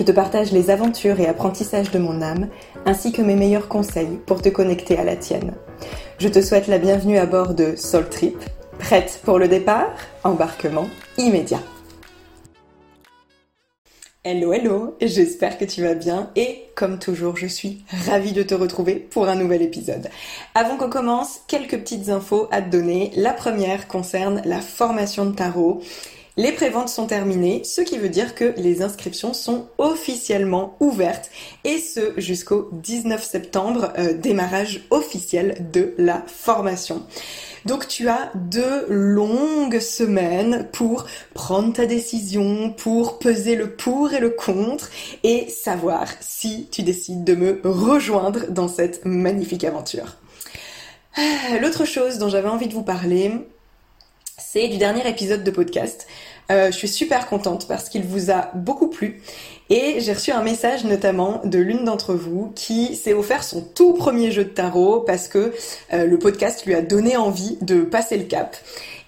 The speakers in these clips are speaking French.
Je te partage les aventures et apprentissages de mon âme, ainsi que mes meilleurs conseils pour te connecter à la tienne. Je te souhaite la bienvenue à bord de Soul Trip. Prête pour le départ? Embarquement immédiat. Hello hello, j'espère que tu vas bien et comme toujours je suis ravie de te retrouver pour un nouvel épisode. Avant qu'on commence, quelques petites infos à te donner. La première concerne la formation de tarot. Les préventes sont terminées, ce qui veut dire que les inscriptions sont officiellement ouvertes et ce jusqu'au 19 septembre, euh, démarrage officiel de la formation. Donc tu as deux longues semaines pour prendre ta décision, pour peser le pour et le contre et savoir si tu décides de me rejoindre dans cette magnifique aventure. Ah, l'autre chose dont j'avais envie de vous parler, c'est du dernier épisode de podcast. Euh, je suis super contente parce qu'il vous a beaucoup plu et j'ai reçu un message notamment de l'une d'entre vous qui s'est offert son tout premier jeu de tarot parce que euh, le podcast lui a donné envie de passer le cap.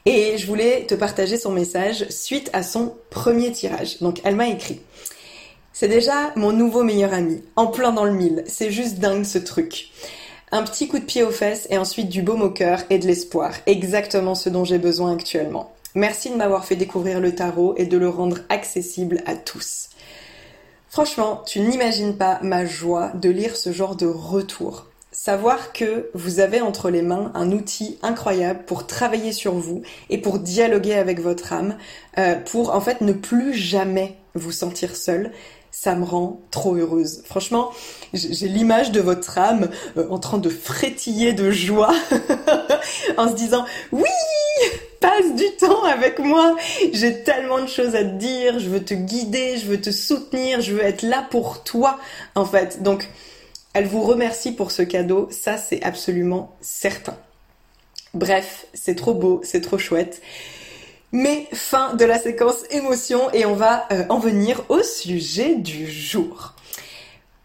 Et je voulais te partager son message suite à son premier tirage. Donc elle m'a écrit. C'est déjà mon nouveau meilleur ami, en plein dans le mille. C'est juste dingue ce truc. Un petit coup de pied aux fesses et ensuite du baume au cœur et de l'espoir. Exactement ce dont j'ai besoin actuellement. Merci de m'avoir fait découvrir le tarot et de le rendre accessible à tous. Franchement, tu n'imagines pas ma joie de lire ce genre de retour. Savoir que vous avez entre les mains un outil incroyable pour travailler sur vous et pour dialoguer avec votre âme, euh, pour en fait ne plus jamais vous sentir seul, ça me rend trop heureuse. Franchement, j'ai l'image de votre âme euh, en train de frétiller de joie en se disant oui, passe du temps avec moi. J'ai tellement de choses à te dire, je veux te guider, je veux te soutenir, je veux être là pour toi en fait. Donc elle vous remercie pour ce cadeau, ça c'est absolument certain. Bref, c'est trop beau, c'est trop chouette. Mais fin de la séquence émotion et on va euh, en venir au sujet du jour.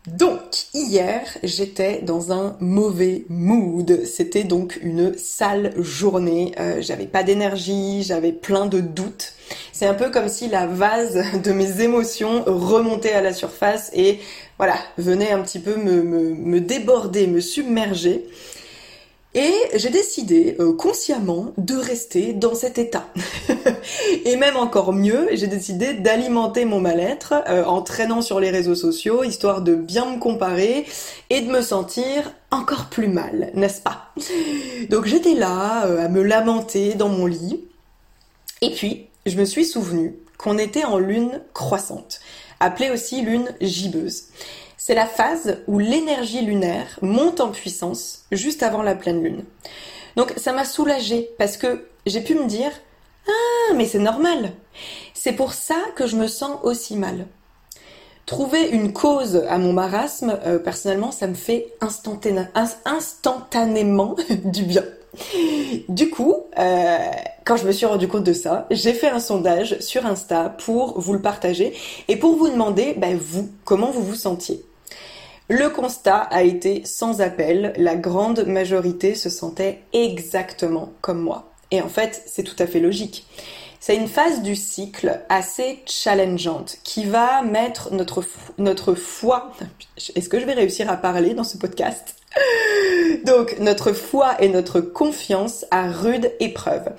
Donc, hier, j'étais dans un mauvais mood. C'était donc une sale journée. Euh, j'avais pas d'énergie, j'avais plein de doutes. C'est un peu comme si la vase de mes émotions remontait à la surface et voilà, venait un petit peu me, déborder, me submerger. Et j'ai décidé euh, consciemment de rester dans cet état. et même encore mieux, j'ai décidé d'alimenter mon mal-être euh, en traînant sur les réseaux sociaux, histoire de bien me comparer et de me sentir encore plus mal, n'est-ce pas? Donc j'étais là euh, à me lamenter dans mon lit. Et puis, je me suis souvenu qu'on était en lune croissante, appelée aussi lune gibbeuse. C'est la phase où l'énergie lunaire monte en puissance juste avant la pleine lune. Donc ça m'a soulagée parce que j'ai pu me dire ah mais c'est normal. C'est pour ça que je me sens aussi mal. Trouver une cause à mon marasme, euh, personnellement, ça me fait instantanément du bien. Du coup, euh, quand je me suis rendu compte de ça, j'ai fait un sondage sur Insta pour vous le partager et pour vous demander, ben, vous, comment vous vous sentiez. Le constat a été sans appel, la grande majorité se sentait exactement comme moi. Et en fait, c'est tout à fait logique. C'est une phase du cycle assez challengeante qui va mettre notre, notre foi, est-ce que je vais réussir à parler dans ce podcast? Donc notre foi et notre confiance à rude épreuve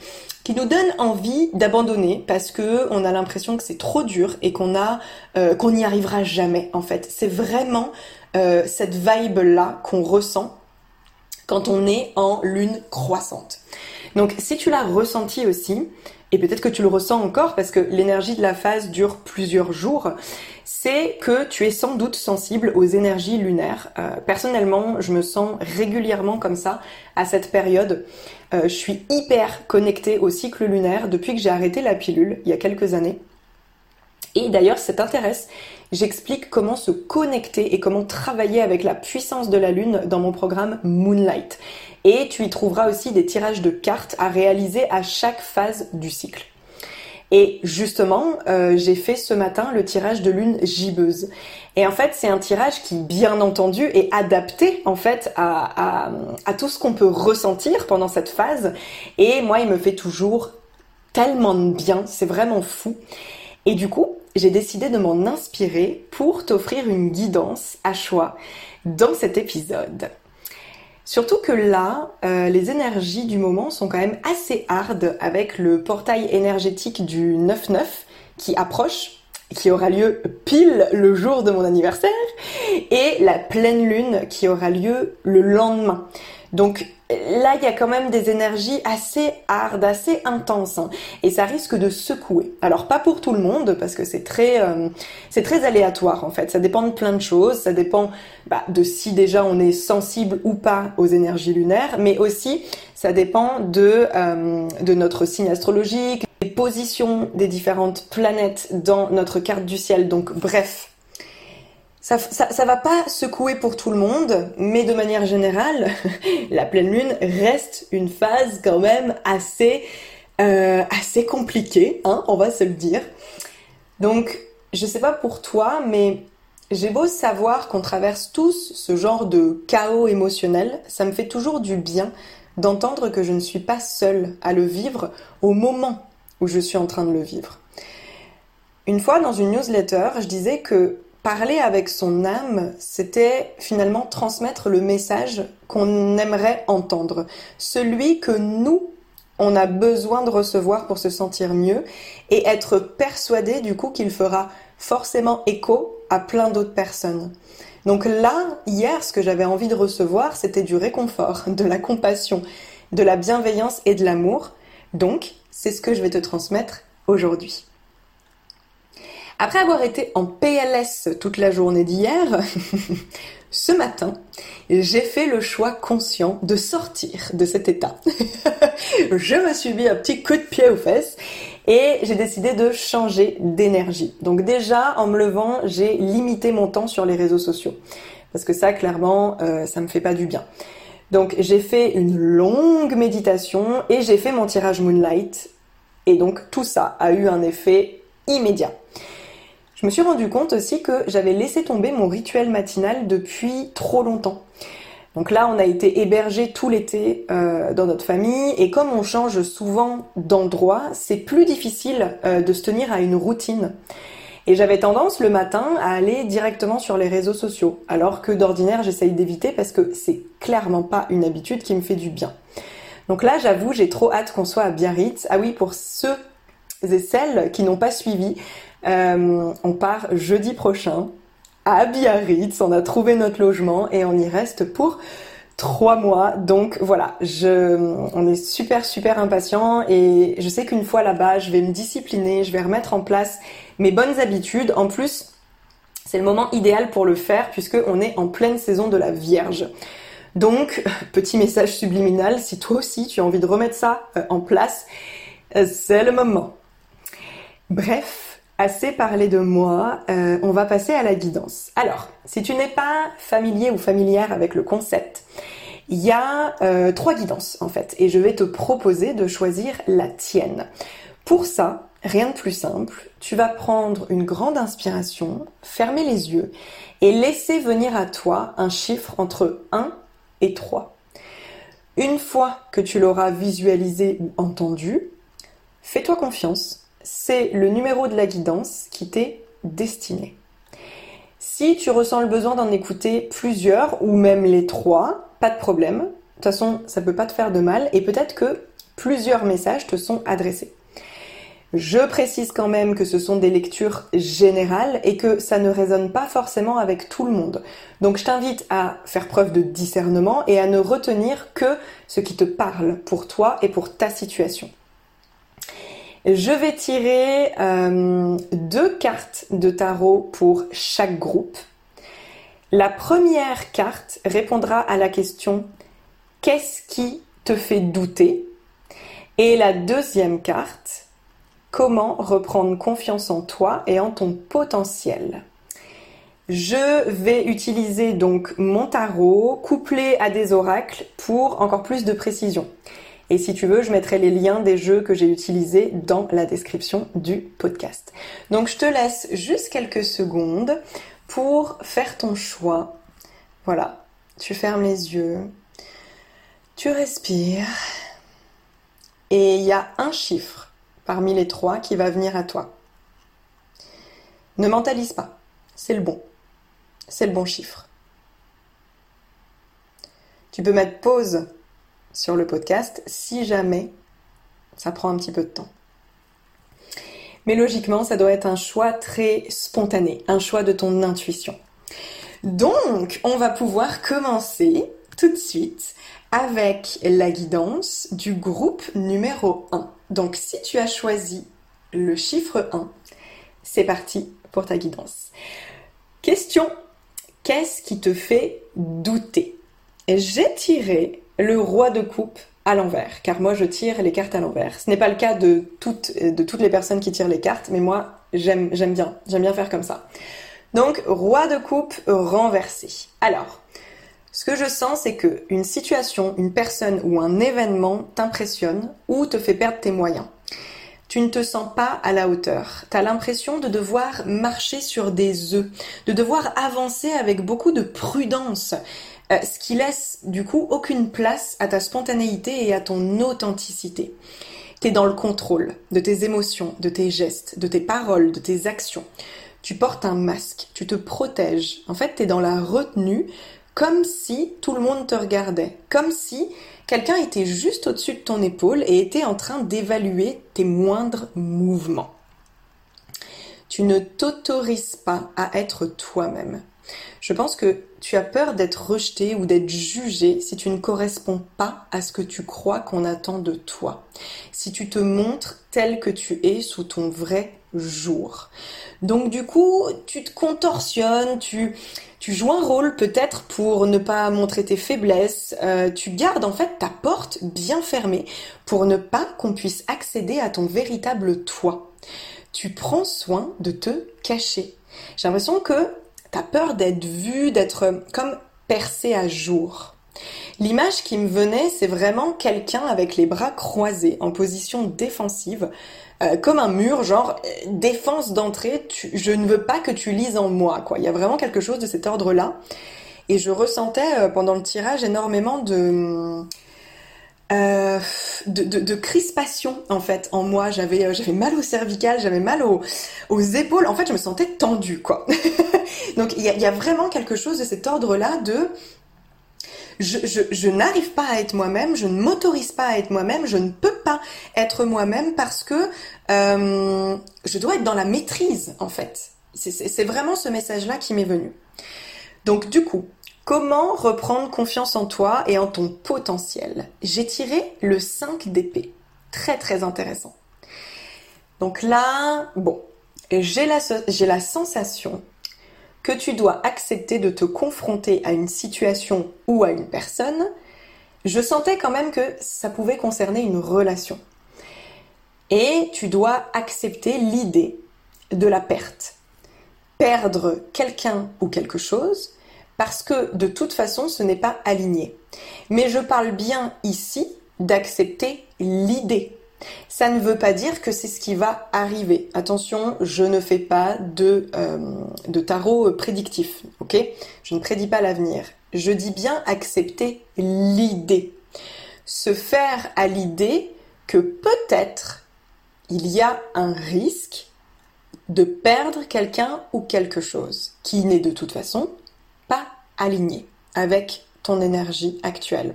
qui nous donne envie d'abandonner parce que on a l'impression que c'est trop dur et qu'on a euh, qu'on n'y arrivera jamais en fait. C'est vraiment euh, cette vibe là qu'on ressent quand on est en lune croissante. Donc si tu l'as ressenti aussi, et peut-être que tu le ressens encore parce que l'énergie de la phase dure plusieurs jours, c'est que tu es sans doute sensible aux énergies lunaires. Euh, personnellement, je me sens régulièrement comme ça à cette période. Euh, je suis hyper connectée au cycle lunaire depuis que j'ai arrêté la pilule il y a quelques années. Et d'ailleurs, ça t'intéresse, j'explique comment se connecter et comment travailler avec la puissance de la Lune dans mon programme Moonlight. Et tu y trouveras aussi des tirages de cartes à réaliser à chaque phase du cycle. Et justement, euh, j'ai fait ce matin le tirage de lune gibbeuse. Et en fait, c'est un tirage qui, bien entendu, est adapté en fait à, à, à tout ce qu'on peut ressentir pendant cette phase. Et moi, il me fait toujours tellement de bien, c'est vraiment fou. Et du coup, j'ai décidé de m'en inspirer pour t'offrir une guidance à choix dans cet épisode. Surtout que là, euh, les énergies du moment sont quand même assez hard avec le portail énergétique du 9-9 qui approche, qui aura lieu pile le jour de mon anniversaire, et la pleine lune qui aura lieu le lendemain. Donc là, il y a quand même des énergies assez hard, assez intenses, hein, et ça risque de secouer. Alors pas pour tout le monde, parce que c'est très, euh, c'est très aléatoire en fait. Ça dépend de plein de choses. Ça dépend bah, de si déjà on est sensible ou pas aux énergies lunaires, mais aussi ça dépend de euh, de notre signe astrologique, des positions des différentes planètes dans notre carte du ciel. Donc bref, ça, va pas secouer pour tout le monde, mais de manière générale, la pleine lune reste une phase quand même assez, euh, compliquée, hein, on va se le dire. Donc, je sais pas pour toi, mais j'ai beau savoir qu'on traverse tous ce genre de chaos émotionnel, ça me fait toujours du bien d'entendre que je ne suis pas seule à le vivre au moment où je suis en train de le vivre. Une fois dans une newsletter, je disais que Parler avec son âme, c'était finalement transmettre le message qu'on aimerait entendre, celui que nous, on a besoin de recevoir pour se sentir mieux et être persuadé du coup qu'il fera forcément écho à plein d'autres personnes. Donc là, hier, ce que j'avais envie de recevoir, c'était du réconfort, de la compassion, de la bienveillance et de l'amour. Donc, c'est ce que je vais te transmettre aujourd'hui. Après avoir été en PLS toute la journée d'hier, ce matin, j'ai fait le choix conscient de sortir de cet état. je me suis mis un petit coup de pied aux fesses et j'ai décidé de changer d'énergie. Donc déjà, en me levant, j'ai limité mon temps sur les réseaux sociaux. Parce que ça, clairement, euh, ça me fait pas du bien. Donc j'ai fait une longue méditation et j'ai fait mon tirage Moonlight. Et donc tout ça a eu un effet immédiat. Je me suis rendu compte aussi que j'avais laissé tomber mon rituel matinal depuis trop longtemps. Donc là, on a été hébergés tout l'été euh, dans notre famille et comme on change souvent d'endroit, c'est plus difficile euh, de se tenir à une routine. Et j'avais tendance le matin à aller directement sur les réseaux sociaux, alors que d'ordinaire j'essaye d'éviter parce que c'est clairement pas une habitude qui me fait du bien. Donc là, j'avoue, j'ai trop hâte qu'on soit à Biarritz. Ah oui, pour ceux et celles qui n'ont pas suivi, euh, on part jeudi prochain à Biarritz. On a trouvé notre logement et on y reste pour trois mois. Donc voilà, on est super super impatient et je sais qu'une fois là-bas, je vais me discipliner, je vais remettre en place mes bonnes habitudes. En plus, c'est le moment idéal pour le faire puisque on est en pleine saison de la Vierge. Donc, petit message subliminal, si toi aussi tu as envie de remettre ça euh, en place, euh, c'est le moment. Bref, assez parlé de moi, euh, on va passer à la guidance. Alors, si tu n'es pas familier ou familière avec le concept, il y a euh, trois guidances en fait, et je vais te proposer de choisir la tienne. Pour ça, rien de plus simple, tu vas prendre une grande inspiration, fermer les yeux et laisser venir à toi un chiffre entre 1 et 3. Une fois que tu l'auras visualisé ou entendu, fais-toi confiance c'est le numéro de la guidance qui t'est destiné. Si tu ressens le besoin d'en écouter plusieurs ou même les trois, pas de problème. De toute façon, ça peut pas te faire de mal et peut-être que plusieurs messages te sont adressés. Je précise quand même que ce sont des lectures générales et que ça ne résonne pas forcément avec tout le monde. Donc je t'invite à faire preuve de discernement et à ne retenir que ce qui te parle pour toi et pour ta situation. Je vais tirer euh, deux cartes de tarot pour chaque groupe. La première carte répondra à la question Qu'est-ce qui te fait douter? Et la deuxième carte Comment reprendre confiance en toi et en ton potentiel? Je vais utiliser donc mon tarot couplé à des oracles pour encore plus de précision. Et si tu veux, je mettrai les liens des jeux que j'ai utilisés dans la description du podcast. Donc je te laisse juste quelques secondes pour faire ton choix. Voilà, tu fermes les yeux, tu respires et il y a un chiffre parmi les trois qui va venir à toi. Ne mentalise pas, c'est le bon. C'est le bon chiffre. Tu peux mettre pause sur le podcast si jamais ça prend un petit peu de temps. Mais logiquement, ça doit être un choix très spontané, un choix de ton intuition. Donc, on va pouvoir commencer tout de suite avec la guidance du groupe numéro 1. Donc si tu as choisi le chiffre 1, c'est parti pour ta guidance. Question, qu'est-ce qui te fait douter? J'ai tiré le roi de coupe à l'envers, car moi je tire les cartes à l'envers. Ce n'est pas le cas de toutes, de toutes les personnes qui tirent les cartes, mais moi j'aime, j'aime bien, j'aime bien faire comme ça. Donc, roi de coupe renversé. Alors, ce que je sens, c'est que une situation, une personne ou un événement t'impressionne ou te fait perdre tes moyens. Tu ne te sens pas à la hauteur. Tu as l'impression de devoir marcher sur des œufs, de devoir avancer avec beaucoup de prudence, euh, ce qui laisse du coup aucune place à ta spontanéité et à ton authenticité. Tu es dans le contrôle de tes émotions, de tes gestes, de tes paroles, de tes actions. Tu portes un masque, tu te protèges. En fait, tu es dans la retenue comme si tout le monde te regardait, comme si quelqu'un était juste au-dessus de ton épaule et était en train d'évaluer tes moindres mouvements. Tu ne t'autorises pas à être toi-même. Je pense que tu as peur d'être rejeté ou d'être jugé si tu ne corresponds pas à ce que tu crois qu'on attend de toi. Si tu te montres tel que tu es sous ton vrai jour. Donc du coup, tu te contorsionnes, tu joues un rôle peut-être pour ne pas montrer tes faiblesses, euh, tu gardes en fait ta porte bien fermée pour ne pas qu'on puisse accéder à ton véritable toi. Tu prends soin de te cacher. J'ai l'impression que tu as peur d'être vu, d'être comme percé à jour. L'image qui me venait, c'est vraiment quelqu'un avec les bras croisés en position défensive, euh, comme un mur, genre euh, défense d'entrée, je ne veux pas que tu lises en moi, quoi. Il y a vraiment quelque chose de cet ordre-là. Et je ressentais euh, pendant le tirage énormément de, de, crispation en fait en moi. J'avais j'avais mal au cervical, j'avais mal aux, épaules. En fait, je me sentais tendue, quoi. Donc il y a, vraiment quelque chose de cet ordre-là de je, n'arrive pas à être moi-même, je ne m'autorise pas à être moi-même, je ne peux pas être moi-même parce que euh, je dois être dans la maîtrise en fait. C'est vraiment ce message-là qui m'est venu. Donc du coup, comment reprendre confiance en toi et en ton potentiel? J'ai tiré le 5 d'épée. Très très intéressant. Donc là, bon, j'ai la, la sensation que tu dois accepter de te confronter à une situation ou à une personne, je sentais quand même que ça pouvait concerner une relation. Et tu dois accepter l'idée de la perte. Perdre quelqu'un ou quelque chose parce que de toute façon ce n'est pas aligné. Mais je parle bien ici d'accepter l'idée ça ne veut pas dire que c'est ce qui va arriver. Attention, je ne fais pas de, euh, tarot prédictif, ok? Je ne prédis pas l'avenir. Je dis bien accepter l'idée. Se faire à l'idée que peut-être il y a un risque de perdre quelqu'un ou quelque chose qui n'est de toute façon aligné avec ton énergie actuelle.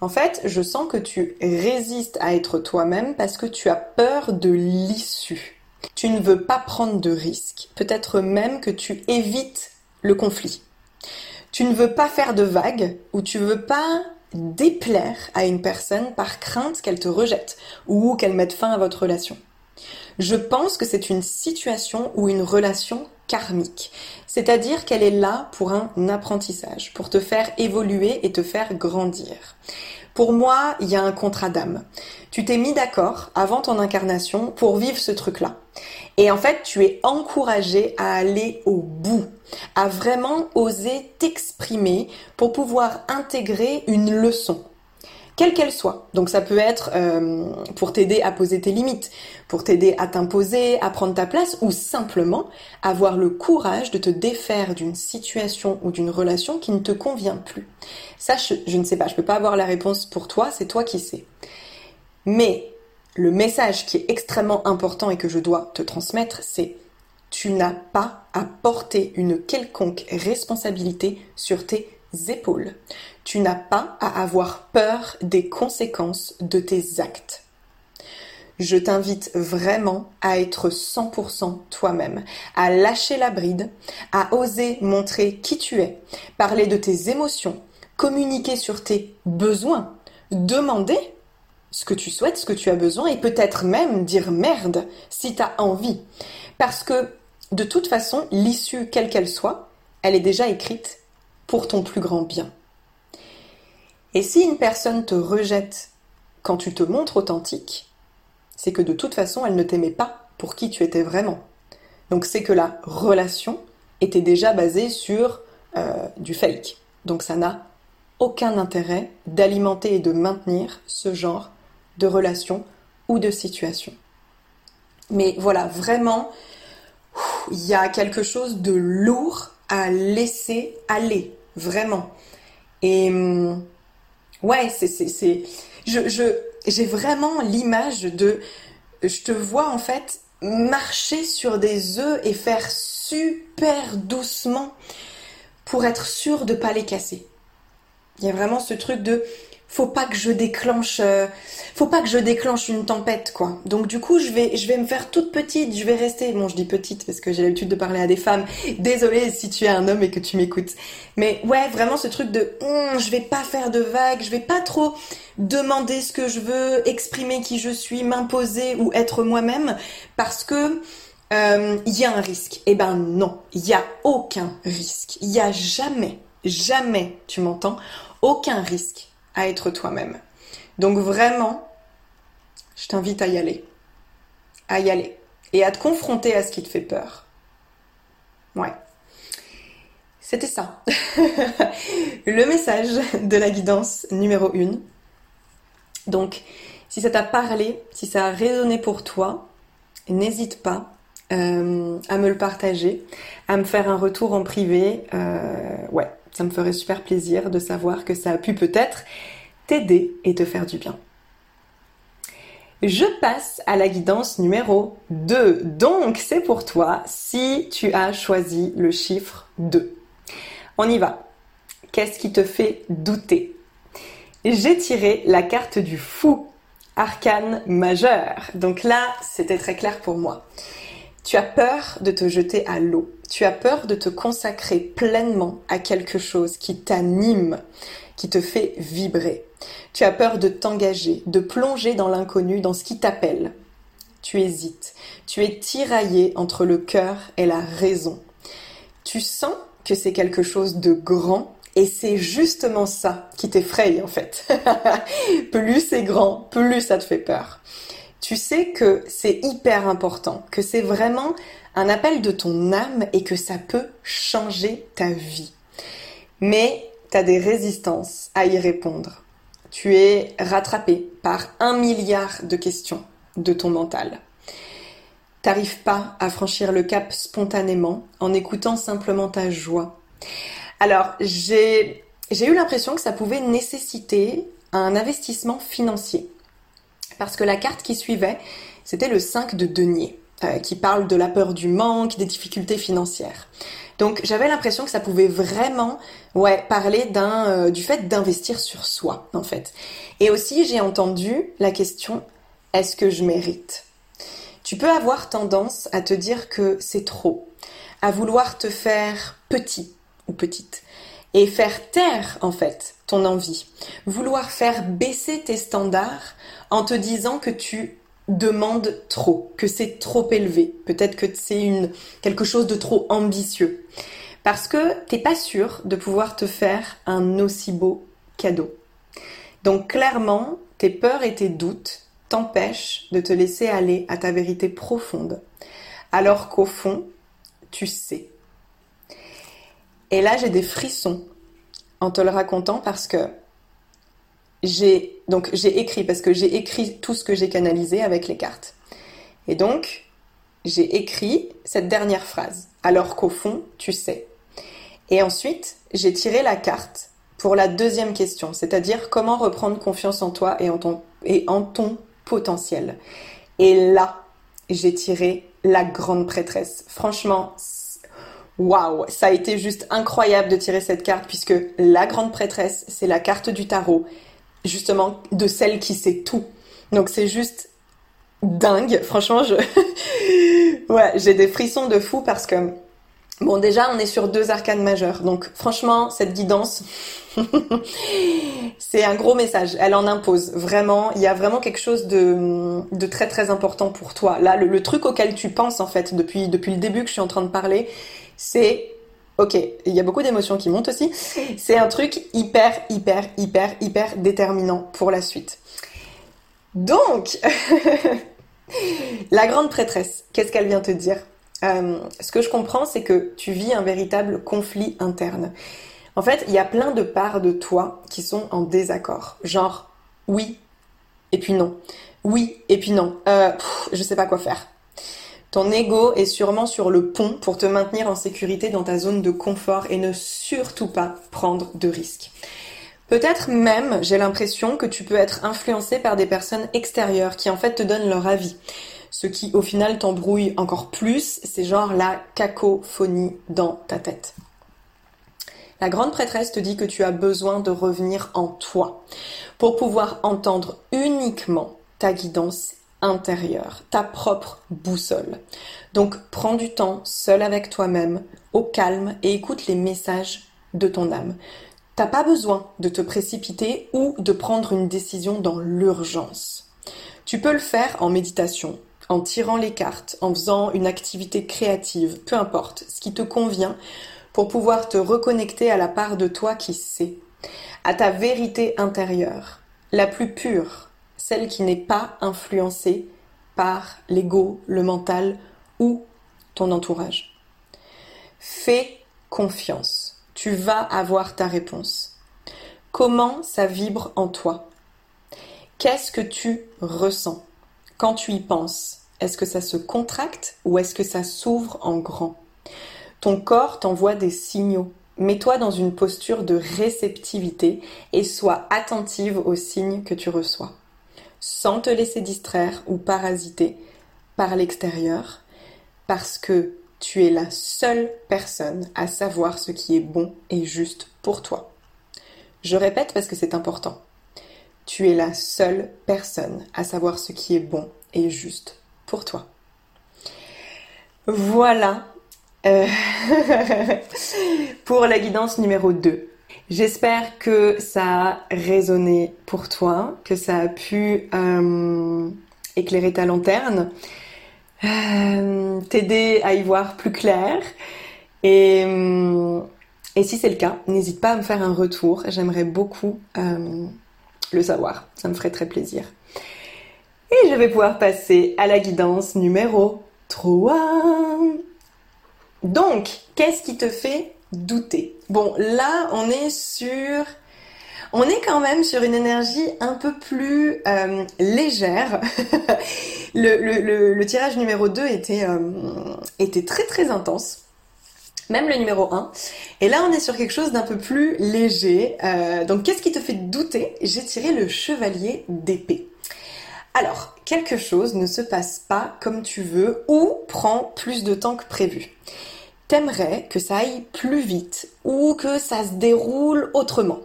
En fait, je sens que tu résistes à être toi-même parce que tu as peur de l'issue. Tu ne veux pas prendre de risques. Peut-être même que tu évites le conflit. Tu ne veux pas faire de vagues ou tu veux pas déplaire à une personne par crainte qu'elle te rejette ou qu'elle mette fin à votre relation. Je pense que c'est une situation ou une relation karmique, c'est-à-dire qu'elle est là pour un apprentissage, pour te faire évoluer et te faire grandir. Pour moi, il y a un contrat d'âme. Tu t'es mis d'accord avant ton incarnation pour vivre ce truc-là. Et en fait, tu es encouragé à aller au bout, à vraiment oser t'exprimer pour pouvoir intégrer une leçon quelle qu'elle soit. Donc ça peut être euh, pour t'aider à poser tes limites, pour t'aider à t'imposer, à prendre ta place, ou simplement avoir le courage de te défaire d'une situation ou d'une relation qui ne te convient plus. Ça, je, ne sais pas, je peux pas avoir la réponse pour toi, c'est toi qui sais. Mais le message qui est extrêmement important et que je dois te transmettre, c'est tu n'as pas à porter une quelconque responsabilité sur tes épaules. Tu n'as pas à avoir peur des conséquences de tes actes. Je t'invite vraiment à être 100% toi-même, à lâcher la bride, à oser montrer qui tu es, parler de tes émotions, communiquer sur tes besoins, demander ce que tu souhaites, ce que tu as besoin et peut-être même dire merde si tu as envie. Parce que de toute façon, l'issue, quelle qu'elle soit, elle est déjà écrite pour ton plus grand bien. Et si une personne te rejette quand tu te montres authentique, c'est que de toute façon, elle ne t'aimait pas pour qui tu étais vraiment. Donc c'est que la relation était déjà basée sur euh, du fake. Donc ça n'a aucun intérêt d'alimenter et de maintenir ce genre de relation ou de situation. Mais voilà, vraiment, il y a quelque chose de lourd à laisser aller, vraiment. Et hum, ouais, c'est, c'est, c'est, j'ai vraiment l'image de, je te vois en fait marcher sur des œufs et faire super doucement pour être sûr de pas les casser. Il y a vraiment ce truc de faut pas que je déclenche euh, faut pas que je déclenche une tempête quoi. Donc du coup, je vais je vais me faire toute petite, je vais rester bon, je dis petite parce que j'ai l'habitude de parler à des femmes. Désolée si tu es un homme et que tu m'écoutes. Mais ouais, vraiment ce truc de hum, je vais pas faire de vagues, je vais pas trop demander ce que je veux, exprimer qui je suis, m'imposer ou être moi-même parce que euh, il y a un risque. Eh ben non, il y a aucun risque. Il y a jamais, jamais, tu m'entends, aucun risque à être toi-même. Donc vraiment, je t'invite à y aller. À y aller. Et à te confronter à ce qui te fait peur. Ouais. C'était ça. le message de la guidance numéro 1. Donc, si ça t'a parlé, si ça a résonné pour toi, n'hésite pas euh, à me le partager, à me faire un retour en privé. Euh, ouais, ça me ferait super plaisir de savoir que ça a pu peut-être t'aider et te faire du bien. Je passe à la guidance numéro 2. Donc, c'est pour toi si tu as choisi le chiffre 2. On y va. Qu'est-ce qui te fait douter? J'ai tiré la carte du fou, arcane majeur. Donc là, c'était très clair pour moi. Tu as peur de te jeter à l'eau. Tu as peur de te consacrer pleinement à quelque chose qui t'anime, qui te fait vibrer. Tu as peur de t'engager, de plonger dans l'inconnu, dans ce qui t'appelle. Tu hésites. Tu es tiraillé entre le cœur et la raison. Tu sens que c'est quelque chose de grand et c'est justement ça qui t'effraie en fait. plus c'est grand, plus ça te fait peur tu sais que c'est hyper important, que c'est vraiment un appel de ton âme et que ça peut changer ta vie. Mais tu as des résistances à y répondre. Tu es rattrapé par un milliard de questions de ton mental. T'arrives pas à franchir le cap spontanément en écoutant simplement ta joie. Alors, j'ai, j'ai eu l'impression que ça pouvait nécessiter un investissement financier parce que la carte qui suivait, c'était le 5 de denier. euh, qui parle de la peur du manque, des difficultés financières. Donc j'avais l'impression que ça pouvait vraiment ouais, parler euh, du fait d'investir sur soi en fait. Et aussi j'ai entendu la question est-ce que je mérite? Tu peux avoir tendance à te dire que c'est trop, à vouloir te faire petit ou petite et faire taire en fait ton envie, vouloir faire baisser tes standards en te disant que tu demande trop, que c'est trop élevé, peut-être que c'est une quelque chose de trop ambitieux, parce que t'es pas sûr de pouvoir te faire un aussi beau cadeau. Donc clairement, tes peurs et tes doutes t'empêchent de te laisser aller à ta vérité profonde, alors qu'au fond, tu sais. Et là, j'ai des frissons en te le racontant parce que j'ai donc j'ai écrit parce que j'ai écrit tout ce que j'ai canalisé avec les cartes. Et donc j'ai écrit cette dernière phrase alors qu'au fond, tu sais. Et ensuite, j'ai tiré la carte pour la deuxième question, c'est-à-dire comment reprendre confiance en toi et en ton et en ton potentiel. Et là, j'ai tiré la grande prêtresse. Franchement, waouh, ça a été juste incroyable de tirer cette carte puisque la grande prêtresse, c'est la carte du tarot justement de celle qui sait tout. Donc c'est juste dingue. Franchement, je ouais, j'ai des frissons de fou parce que bon, déjà on est sur deux arcanes majeures. Donc franchement, cette guidance c'est un gros message. Elle en impose vraiment. Il y a vraiment quelque chose de, de très très important pour toi. Là, le, le truc auquel tu penses en fait depuis depuis le début que je suis en train de parler, c'est Ok, il y a beaucoup d'émotions qui montent aussi. C'est un truc hyper, hyper, hyper, hyper déterminant pour la suite. Donc, la grande prêtresse, qu'est-ce qu'elle vient te dire? Euh, Ce que je comprends, c'est que tu vis un véritable conflit interne. En fait, il y a plein de parts de toi qui sont en désaccord. Genre, oui, et puis non. Oui, et puis non. Euh, je sais pas quoi faire. Ton ego est sûrement sur le pont pour te maintenir en sécurité dans ta zone de confort et ne surtout pas prendre de risques. Peut-être même, j'ai l'impression que tu peux être influencé par des personnes extérieures qui en fait te donnent leur avis. Ce qui au final t'embrouille encore plus, c'est genre la cacophonie dans ta tête. La grande prêtresse te dit que tu as besoin de revenir en toi pour pouvoir entendre uniquement ta guidance intérieur, ta propre boussole. Donc prends du temps seul avec toi-même, au calme, et écoute les messages de ton âme. T'as pas besoin de te précipiter ou de prendre une décision dans l'urgence. Tu peux le faire en méditation, en tirant les cartes, en faisant une activité créative, peu importe, ce qui te convient, pour pouvoir te reconnecter à la part de toi qui sait, à ta vérité intérieure, la plus pure, celle qui n'est pas influencée par l'ego, le mental ou ton entourage. Fais confiance. Tu vas avoir ta réponse. Comment ça vibre en toi? Qu'est-ce que tu ressens? Quand tu y penses Est-ce que ça se contracte ou est-ce que ça s'ouvre en grand? Ton corps t'envoie des signaux. Mets-toi dans une posture de réceptivité et sois attentive aux signes que tu reçois sans te laisser distraire ou parasiter par l'extérieur, parce que tu es la seule personne à savoir ce qui est bon et juste pour toi. Je répète parce que c'est important. Tu es la seule personne à savoir ce qui est bon et juste pour toi. Voilà euh, pour la guidance numéro 2. J'espère que ça a résonné pour toi, que ça a pu euh, éclairer ta lanterne, euh, t'aider à y voir plus clair. Euh, et si c'est le cas, n'hésite pas à me faire un retour. J'aimerais beaucoup le savoir. Ça me ferait très plaisir. Et je vais pouvoir passer à la guidance numéro 3. Donc, qu'est-ce qui te fait douter. Bon, là, on est sur... On est quand même sur une énergie un peu plus euh, légère. le, tirage numéro 2 était, euh, était très très intense. Même le numéro 1. Et là, on est sur quelque chose d'un peu plus léger. Euh, donc, qu'est-ce qui te fait douter? J'ai tiré le chevalier d'épée. Alors, quelque chose ne se passe pas comme tu veux ou prend plus de temps que prévu. T'aimerais que ça aille plus vite ou que ça se déroule autrement.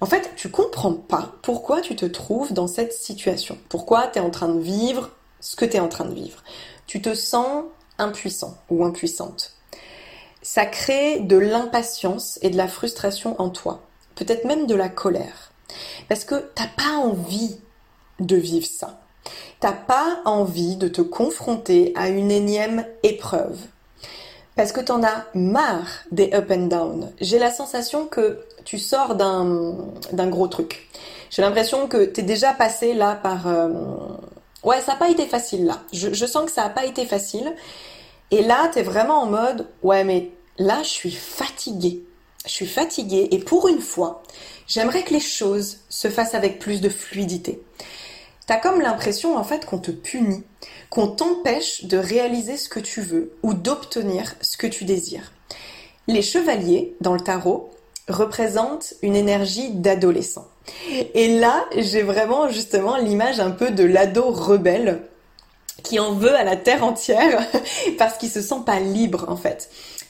En fait, tu comprends pas pourquoi tu te trouves dans cette situation. Pourquoi tu es en train de vivre ce que tu es en train de vivre. Tu te sens impuissant ou impuissante. Ça crée de l'impatience et de la frustration en toi. Peut-être même de la colère. Parce que t'as pas envie de vivre ça. T'as pas envie de te confronter à une énième épreuve. Parce que t'en as marre des up and down. J'ai la sensation que tu sors d'un, gros truc. J'ai l'impression que t'es déjà passé là par... Euh, ouais, ça n'a pas été facile là. Je, je sens que ça n'a pas été facile. Et là, t'es vraiment en mode, ouais, mais là, je suis fatiguée. Je suis fatiguée et pour une fois, j'aimerais que les choses se fassent avec plus de fluidité. T'as comme l'impression en fait qu'on te punit, qu'on t'empêche de réaliser ce que tu veux ou d'obtenir ce que tu désires. Les chevaliers, dans le tarot, représentent une énergie d'adolescent. Et là, j'ai vraiment justement l'image un peu de l'ado rebelle qui en veut à la terre entière parce qu'il se sent pas libre en fait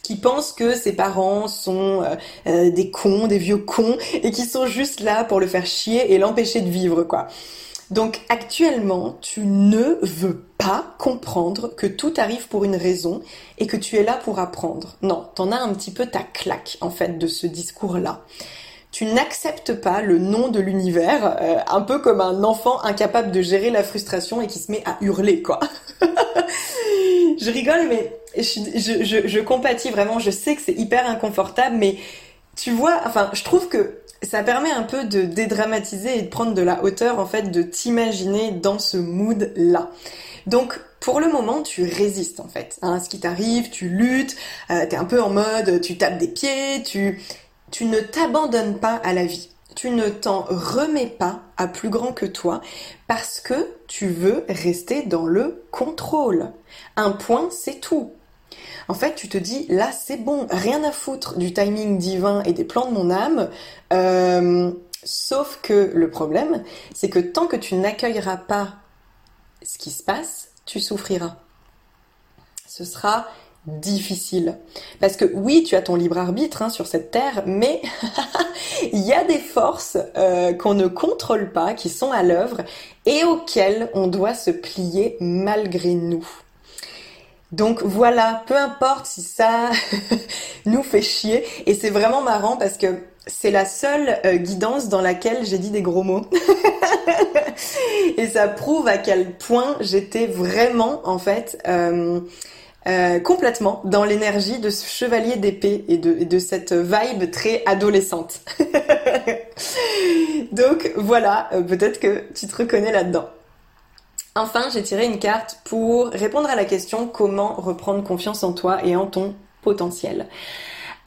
qui pense que ses parents sont euh, euh, des cons, des vieux cons, et qui sont juste là pour le faire chier et l'empêcher de vivre, quoi. Donc actuellement, tu ne veux pas comprendre que tout arrive pour une raison et que tu es là pour apprendre. Non, t'en as un petit peu ta claque en fait de ce discours-là. Tu n'acceptes pas le nom de l'univers, euh, un peu comme un enfant incapable de gérer la frustration et qui se met à hurler, quoi. je rigole, mais je, je, je, compatis vraiment. Je sais que c'est hyper inconfortable, mais tu vois, enfin, je trouve que ça permet un peu de dédramatiser et de prendre de la hauteur, en fait, de t'imaginer dans ce mood-là. Donc, pour le moment, tu résistes, en fait, hein, ce qui t'arrive, tu luttes, euh, t'es un peu en mode, tu tapes des pieds, tu, tu ne t'abandonnes pas à la vie tu ne t'en remets pas à plus grand que toi parce que tu veux rester dans le contrôle. Un point, c'est tout. En fait, tu te dis, là, c'est bon, rien à foutre du timing divin et des plans de mon âme. Euh, sauf que le problème, c'est que tant que tu n'accueilleras pas ce qui se passe, tu souffriras. Ce sera difficile. Parce que oui, tu as ton libre arbitre hein, sur cette terre, mais il y a des forces euh, qu'on ne contrôle pas, qui sont à l'œuvre et auxquelles on doit se plier malgré nous. Donc voilà, peu importe si ça nous fait chier, et c'est vraiment marrant parce que c'est la seule euh, guidance dans laquelle j'ai dit des gros mots. et ça prouve à quel point j'étais vraiment en fait euh, euh, complètement dans l'énergie de ce chevalier d'épée et de, de cette vibe très adolescente. Donc voilà, peut-être que tu te reconnais là-dedans. Enfin, j'ai tiré une carte pour répondre à la question comment reprendre confiance en toi et en ton potentiel.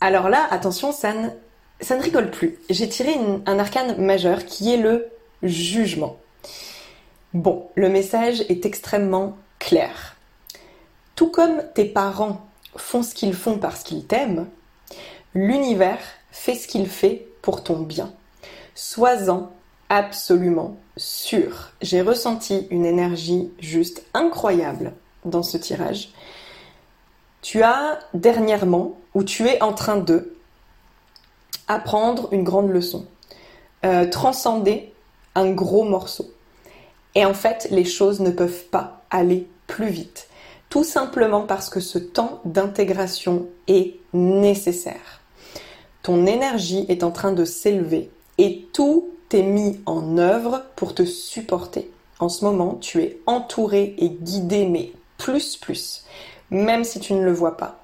Alors là, attention, ça ne, rigole plus. J'ai tiré un arcane majeur qui est le jugement. Bon, le message est extrêmement clair. Tout comme tes parents font ce qu'ils font parce qu'ils t'aiment, l'univers fait ce qu'il fait pour ton bien. Sois-en absolument sûr. J'ai ressenti une énergie juste incroyable dans ce tirage. Tu as dernièrement, ou tu es en train de, apprendre une grande leçon, euh, transcender un gros morceau. Et en fait, les choses ne peuvent pas aller plus vite tout simplement parce que ce temps d'intégration est nécessaire. Ton énergie est en train de s'élever et tout est mis en œuvre pour te supporter. En ce moment, tu es entouré et guidé, mais plus plus, même si tu ne le vois pas.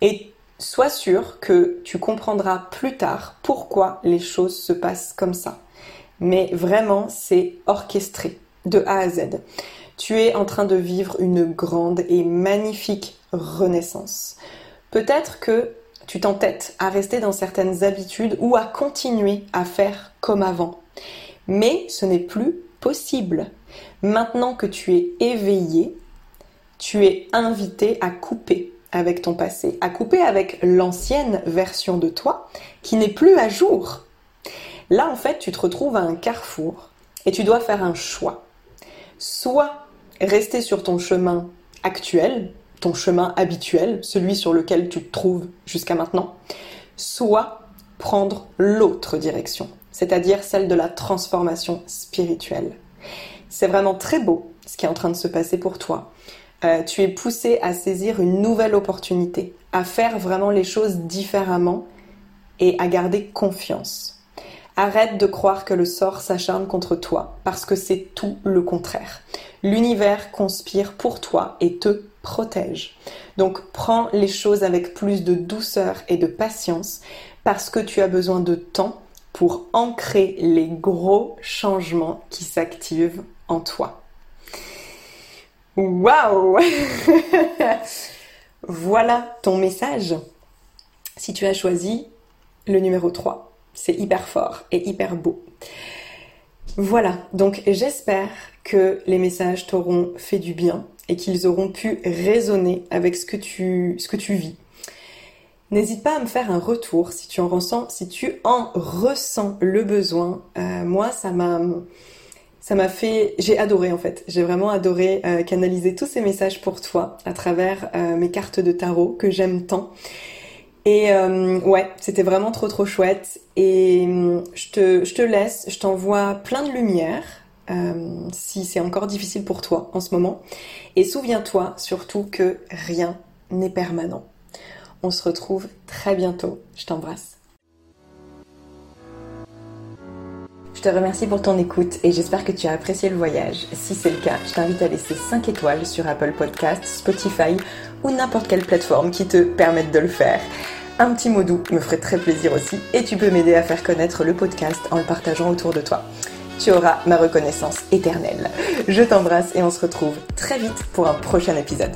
Et sois sûr que tu comprendras plus tard pourquoi les choses se passent comme ça. Mais vraiment, c'est orchestré de A à Z. Tu es en train de vivre une grande et magnifique renaissance. Peut-être que tu t'entêtes à rester dans certaines habitudes ou à continuer à faire comme avant. Mais ce n'est plus possible. Maintenant que tu es éveillé, tu es invité à couper avec ton passé, à couper avec l'ancienne version de toi qui n'est plus à jour. Là, en fait, tu te retrouves à un carrefour et tu dois faire un choix. soit rester sur ton chemin actuel, ton chemin habituel, celui sur lequel tu te trouves jusqu'à maintenant, soit prendre l'autre direction, c'est-à-dire celle de la transformation spirituelle. C'est vraiment très beau ce qui est en train de se passer pour toi. Euh, tu es poussé à saisir une nouvelle opportunité, à faire vraiment les choses différemment et à garder confiance. Arrête de croire que le sort s'acharne contre toi, parce que c'est tout le contraire. L'univers conspire pour toi et te protège. Donc prends les choses avec plus de douceur et de patience, parce que tu as besoin de temps pour ancrer les gros changements qui s'activent en toi. Waouh Voilà ton message. Si tu as choisi le numéro 3, c'est hyper fort et hyper beau. Voilà, donc j'espère que les messages t'auront fait du bien et qu'ils auront pu résonner avec ce que tu, vis. N'hésite pas à me faire un retour si tu en ressens, si tu en ressens le besoin. Euh, moi, ça m'a ça m'a fait, j'ai adoré en fait, j'ai vraiment adoré euh, canaliser tous ces messages pour toi à travers euh, mes cartes de tarot que j'aime tant. Et euh, ouais, c'était vraiment trop trop chouette. Et je te, je te laisse, je t'envoie plein de lumière si c'est encore difficile pour toi en ce moment. Et souviens-toi surtout que rien n'est permanent. On se retrouve très bientôt. Je t'embrasse. Je te remercie pour ton écoute et j'espère que tu as apprécié le voyage. Si c'est le cas, je t'invite à laisser 5 étoiles sur Apple Podcasts, Spotify ou n'importe quelle plateforme qui te permette de le faire. Un petit mot doux me ferait très plaisir aussi et tu peux m'aider à faire connaître le podcast en le partageant autour de toi. Tu auras ma reconnaissance éternelle. Je t'embrasse et on se retrouve très vite pour un prochain épisode.